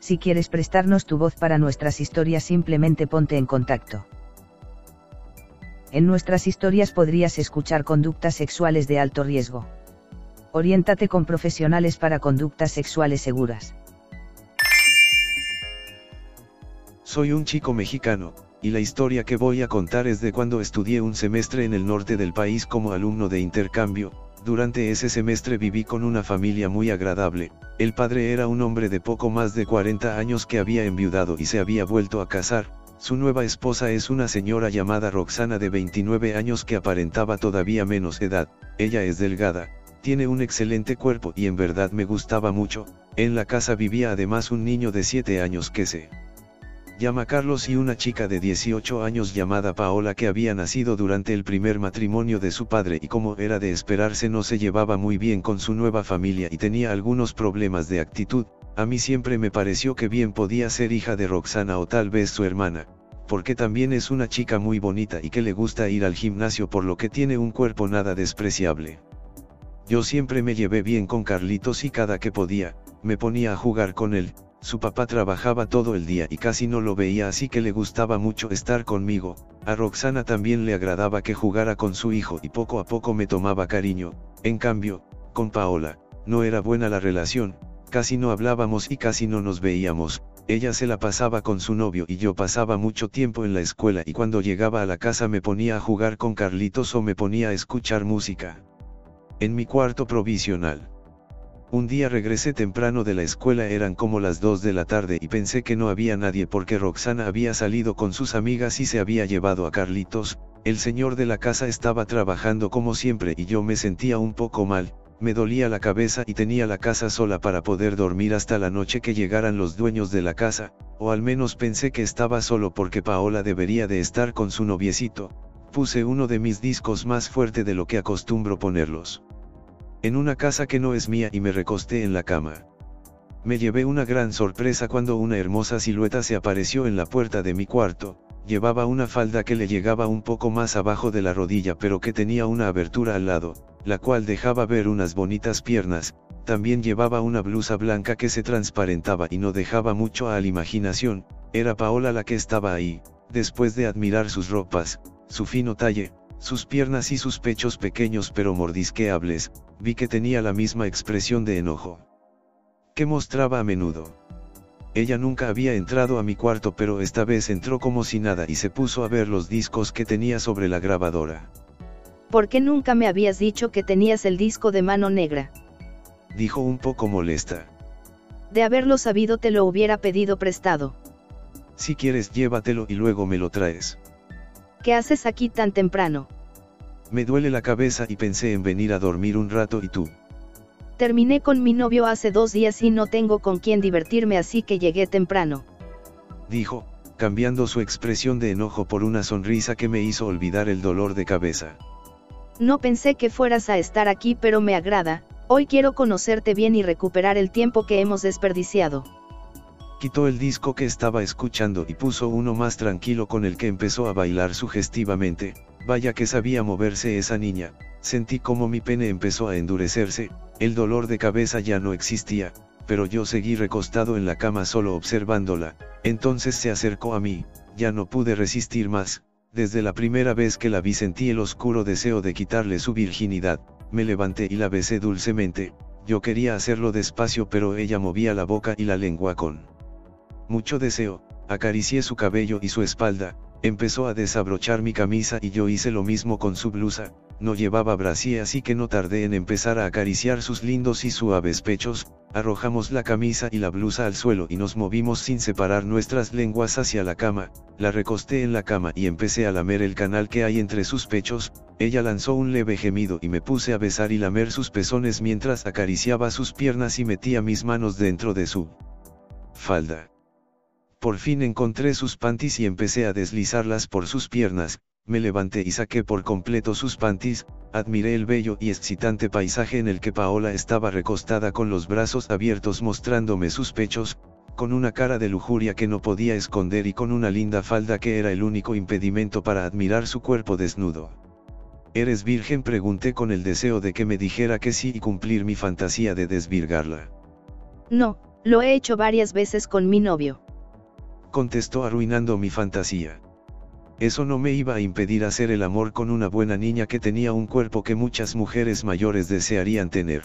Si quieres prestarnos tu voz para nuestras historias simplemente ponte en contacto. En nuestras historias podrías escuchar conductas sexuales de alto riesgo. Oriéntate con profesionales para conductas sexuales seguras. Soy un chico mexicano, y la historia que voy a contar es de cuando estudié un semestre en el norte del país como alumno de intercambio, durante ese semestre viví con una familia muy agradable, el padre era un hombre de poco más de 40 años que había enviudado y se había vuelto a casar, su nueva esposa es una señora llamada Roxana de 29 años que aparentaba todavía menos edad, ella es delgada, tiene un excelente cuerpo y en verdad me gustaba mucho, en la casa vivía además un niño de 7 años que se llama Carlos y una chica de 18 años llamada Paola que había nacido durante el primer matrimonio de su padre y como era de esperarse no se llevaba muy bien con su nueva familia y tenía algunos problemas de actitud, a mí siempre me pareció que bien podía ser hija de Roxana o tal vez su hermana, porque también es una chica muy bonita y que le gusta ir al gimnasio por lo que tiene un cuerpo nada despreciable. Yo siempre me llevé bien con Carlitos y cada que podía, me ponía a jugar con él, su papá trabajaba todo el día y casi no lo veía así que le gustaba mucho estar conmigo, a Roxana también le agradaba que jugara con su hijo y poco a poco me tomaba cariño, en cambio, con Paola, no era buena la relación, casi no hablábamos y casi no nos veíamos, ella se la pasaba con su novio y yo pasaba mucho tiempo en la escuela y cuando llegaba a la casa me ponía a jugar con Carlitos o me ponía a escuchar música. En mi cuarto provisional. Un día regresé temprano de la escuela eran como las 2 de la tarde y pensé que no había nadie porque Roxana había salido con sus amigas y se había llevado a Carlitos, el señor de la casa estaba trabajando como siempre y yo me sentía un poco mal, me dolía la cabeza y tenía la casa sola para poder dormir hasta la noche que llegaran los dueños de la casa, o al menos pensé que estaba solo porque Paola debería de estar con su noviecito, puse uno de mis discos más fuerte de lo que acostumbro ponerlos en una casa que no es mía y me recosté en la cama. Me llevé una gran sorpresa cuando una hermosa silueta se apareció en la puerta de mi cuarto, llevaba una falda que le llegaba un poco más abajo de la rodilla pero que tenía una abertura al lado, la cual dejaba ver unas bonitas piernas, también llevaba una blusa blanca que se transparentaba y no dejaba mucho a la imaginación, era Paola la que estaba ahí, después de admirar sus ropas, su fino talle, sus piernas y sus pechos pequeños pero mordisqueables, vi que tenía la misma expresión de enojo. Que mostraba a menudo. Ella nunca había entrado a mi cuarto pero esta vez entró como si nada y se puso a ver los discos que tenía sobre la grabadora. ¿Por qué nunca me habías dicho que tenías el disco de mano negra? Dijo un poco molesta. De haberlo sabido te lo hubiera pedido prestado. Si quieres llévatelo y luego me lo traes. ¿Qué haces aquí tan temprano? Me duele la cabeza y pensé en venir a dormir un rato y tú. Terminé con mi novio hace dos días y no tengo con quién divertirme así que llegué temprano. Dijo, cambiando su expresión de enojo por una sonrisa que me hizo olvidar el dolor de cabeza. No pensé que fueras a estar aquí pero me agrada, hoy quiero conocerte bien y recuperar el tiempo que hemos desperdiciado. Quitó el disco que estaba escuchando y puso uno más tranquilo con el que empezó a bailar sugestivamente, vaya que sabía moverse esa niña, sentí como mi pene empezó a endurecerse, el dolor de cabeza ya no existía, pero yo seguí recostado en la cama solo observándola, entonces se acercó a mí, ya no pude resistir más, desde la primera vez que la vi sentí el oscuro deseo de quitarle su virginidad, me levanté y la besé dulcemente, yo quería hacerlo despacio pero ella movía la boca y la lengua con mucho deseo, acaricié su cabello y su espalda, empezó a desabrochar mi camisa y yo hice lo mismo con su blusa, no llevaba brasier así que no tardé en empezar a acariciar sus lindos y suaves pechos, arrojamos la camisa y la blusa al suelo y nos movimos sin separar nuestras lenguas hacia la cama, la recosté en la cama y empecé a lamer el canal que hay entre sus pechos, ella lanzó un leve gemido y me puse a besar y lamer sus pezones mientras acariciaba sus piernas y metía mis manos dentro de su falda. Por fin encontré sus panties y empecé a deslizarlas por sus piernas, me levanté y saqué por completo sus panties, admiré el bello y excitante paisaje en el que Paola estaba recostada con los brazos abiertos mostrándome sus pechos, con una cara de lujuria que no podía esconder y con una linda falda que era el único impedimento para admirar su cuerpo desnudo. ¿Eres virgen? pregunté con el deseo de que me dijera que sí y cumplir mi fantasía de desvirgarla. No, lo he hecho varias veces con mi novio contestó arruinando mi fantasía. Eso no me iba a impedir hacer el amor con una buena niña que tenía un cuerpo que muchas mujeres mayores desearían tener.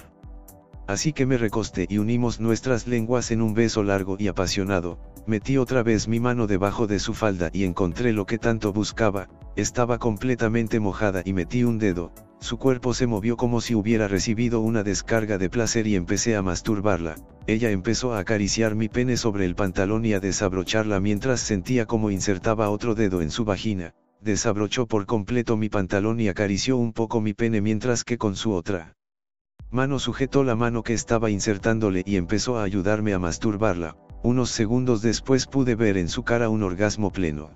Así que me recosté y unimos nuestras lenguas en un beso largo y apasionado, metí otra vez mi mano debajo de su falda y encontré lo que tanto buscaba, estaba completamente mojada y metí un dedo, su cuerpo se movió como si hubiera recibido una descarga de placer y empecé a masturbarla, ella empezó a acariciar mi pene sobre el pantalón y a desabrocharla mientras sentía como insertaba otro dedo en su vagina, desabrochó por completo mi pantalón y acarició un poco mi pene mientras que con su otra mano sujetó la mano que estaba insertándole y empezó a ayudarme a masturbarla, unos segundos después pude ver en su cara un orgasmo pleno.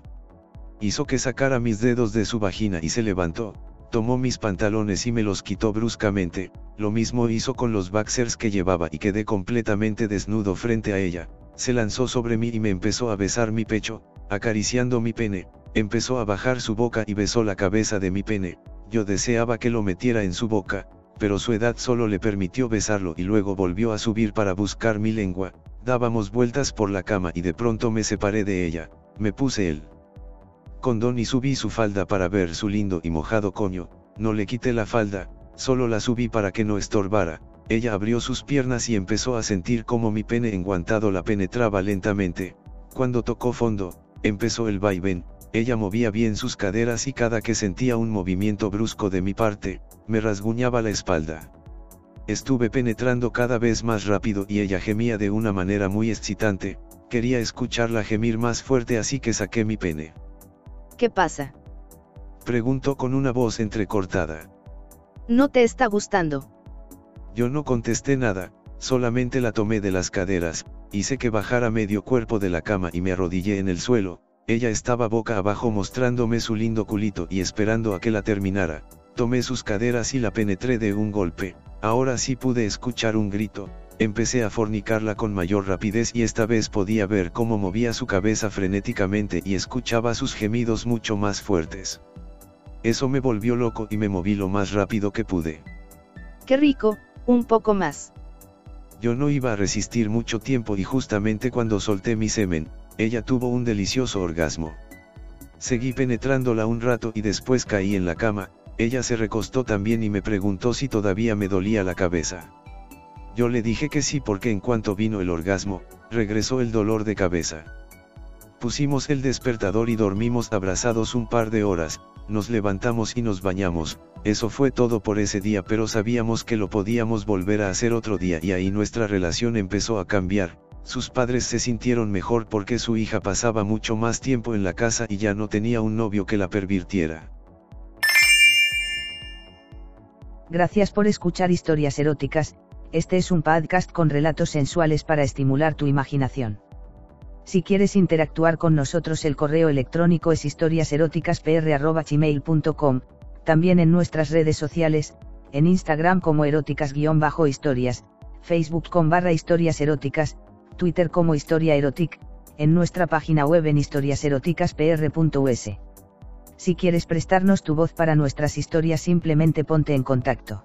Hizo que sacara mis dedos de su vagina y se levantó, tomó mis pantalones y me los quitó bruscamente, lo mismo hizo con los boxers que llevaba y quedé completamente desnudo frente a ella, se lanzó sobre mí y me empezó a besar mi pecho, acariciando mi pene, empezó a bajar su boca y besó la cabeza de mi pene, yo deseaba que lo metiera en su boca, pero su edad solo le permitió besarlo y luego volvió a subir para buscar mi lengua, dábamos vueltas por la cama y de pronto me separé de ella, me puse el condón y subí su falda para ver su lindo y mojado coño, no le quité la falda, solo la subí para que no estorbara, ella abrió sus piernas y empezó a sentir como mi pene enguantado la penetraba lentamente, cuando tocó fondo, empezó el vaivén, ella movía bien sus caderas y cada que sentía un movimiento brusco de mi parte, me rasguñaba la espalda. Estuve penetrando cada vez más rápido y ella gemía de una manera muy excitante, quería escucharla gemir más fuerte así que saqué mi pene. ¿Qué pasa? Preguntó con una voz entrecortada. ¿No te está gustando? Yo no contesté nada, solamente la tomé de las caderas, hice que bajara medio cuerpo de la cama y me arrodillé en el suelo, ella estaba boca abajo mostrándome su lindo culito y esperando a que la terminara, tomé sus caderas y la penetré de un golpe, ahora sí pude escuchar un grito, Empecé a fornicarla con mayor rapidez y esta vez podía ver cómo movía su cabeza frenéticamente y escuchaba sus gemidos mucho más fuertes. Eso me volvió loco y me moví lo más rápido que pude. Qué rico, un poco más. Yo no iba a resistir mucho tiempo y justamente cuando solté mi semen, ella tuvo un delicioso orgasmo. Seguí penetrándola un rato y después caí en la cama, ella se recostó también y me preguntó si todavía me dolía la cabeza. Yo le dije que sí porque en cuanto vino el orgasmo, regresó el dolor de cabeza. Pusimos el despertador y dormimos abrazados un par de horas, nos levantamos y nos bañamos, eso fue todo por ese día pero sabíamos que lo podíamos volver a hacer otro día y ahí nuestra relación empezó a cambiar, sus padres se sintieron mejor porque su hija pasaba mucho más tiempo en la casa y ya no tenía un novio que la pervirtiera. Gracias por escuchar historias eróticas, este es un podcast con relatos sensuales para estimular tu imaginación. Si quieres interactuar con nosotros el correo electrónico es historiaseroticaspr.gmail.com, también en nuestras redes sociales, en Instagram como eróticas-historias, Facebook con barra historias eróticas, Twitter como historia erotic, en nuestra página web en historiaseroticaspr.us. Si quieres prestarnos tu voz para nuestras historias simplemente ponte en contacto.